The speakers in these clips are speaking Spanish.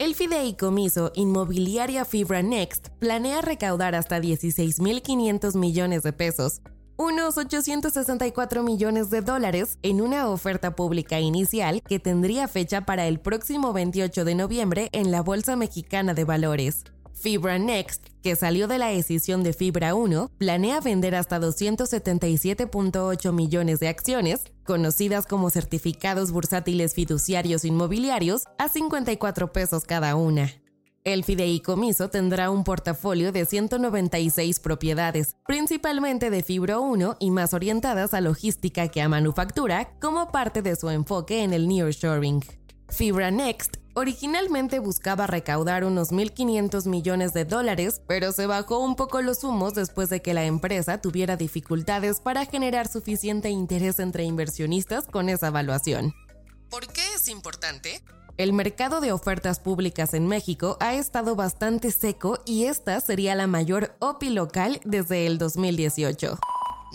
El fideicomiso Inmobiliaria Fibra Next planea recaudar hasta 16.500 millones de pesos, unos 864 millones de dólares en una oferta pública inicial que tendría fecha para el próximo 28 de noviembre en la Bolsa Mexicana de Valores. Fibra Next, que salió de la decisión de Fibra 1, planea vender hasta 277.8 millones de acciones, conocidas como certificados bursátiles fiduciarios inmobiliarios, a 54 pesos cada una. El fideicomiso tendrá un portafolio de 196 propiedades, principalmente de Fibra 1 y más orientadas a logística que a manufactura, como parte de su enfoque en el nearshoring. Fibra Next originalmente buscaba recaudar unos 1.500 millones de dólares, pero se bajó un poco los humos después de que la empresa tuviera dificultades para generar suficiente interés entre inversionistas con esa evaluación. ¿Por qué es importante? El mercado de ofertas públicas en México ha estado bastante seco y esta sería la mayor OPI local desde el 2018.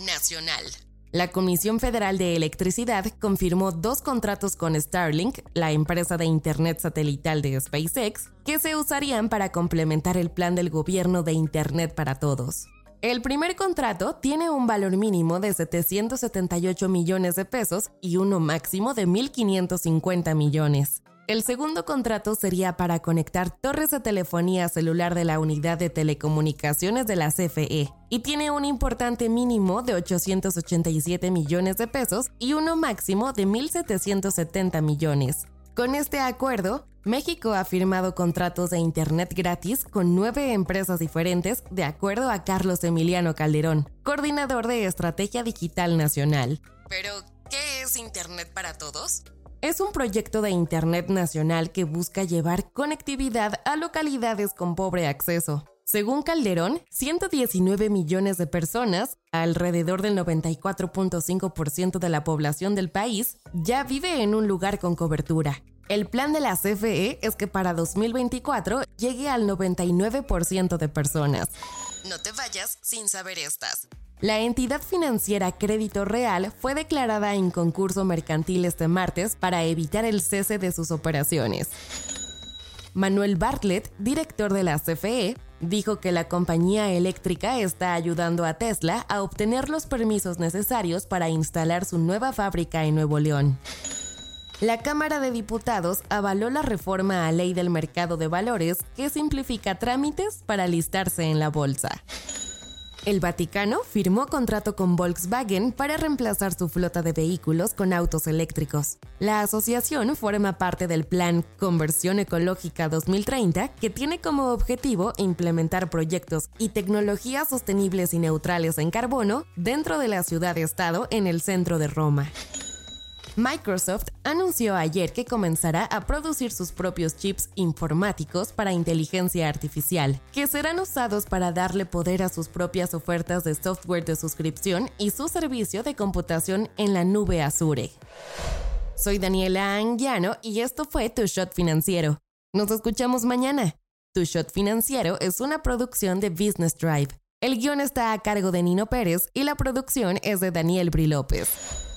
Nacional. La Comisión Federal de Electricidad confirmó dos contratos con Starlink, la empresa de Internet satelital de SpaceX, que se usarían para complementar el plan del gobierno de Internet para todos. El primer contrato tiene un valor mínimo de 778 millones de pesos y uno máximo de 1.550 millones. El segundo contrato sería para conectar torres de telefonía celular de la unidad de telecomunicaciones de la CFE y tiene un importante mínimo de 887 millones de pesos y uno máximo de 1.770 millones. Con este acuerdo, México ha firmado contratos de Internet gratis con nueve empresas diferentes, de acuerdo a Carlos Emiliano Calderón, coordinador de Estrategia Digital Nacional. Pero, ¿qué es Internet para todos? Es un proyecto de Internet nacional que busca llevar conectividad a localidades con pobre acceso. Según Calderón, 119 millones de personas, alrededor del 94.5% de la población del país, ya vive en un lugar con cobertura. El plan de la CFE es que para 2024 llegue al 99% de personas. No te vayas sin saber estas. La entidad financiera Crédito Real fue declarada en concurso mercantil este martes para evitar el cese de sus operaciones. Manuel Bartlett, director de la CFE, dijo que la compañía eléctrica está ayudando a Tesla a obtener los permisos necesarios para instalar su nueva fábrica en Nuevo León. La Cámara de Diputados avaló la reforma a ley del mercado de valores que simplifica trámites para listarse en la bolsa. El Vaticano firmó contrato con Volkswagen para reemplazar su flota de vehículos con autos eléctricos. La asociación forma parte del Plan Conversión Ecológica 2030, que tiene como objetivo implementar proyectos y tecnologías sostenibles y neutrales en carbono dentro de la ciudad-estado en el centro de Roma. Microsoft anunció ayer que comenzará a producir sus propios chips informáticos para inteligencia artificial, que serán usados para darle poder a sus propias ofertas de software de suscripción y su servicio de computación en la nube Azure. Soy Daniela Anguiano y esto fue Tu Shot Financiero. Nos escuchamos mañana. Tu Shot Financiero es una producción de Business Drive. El guion está a cargo de Nino Pérez y la producción es de Daniel Bri López.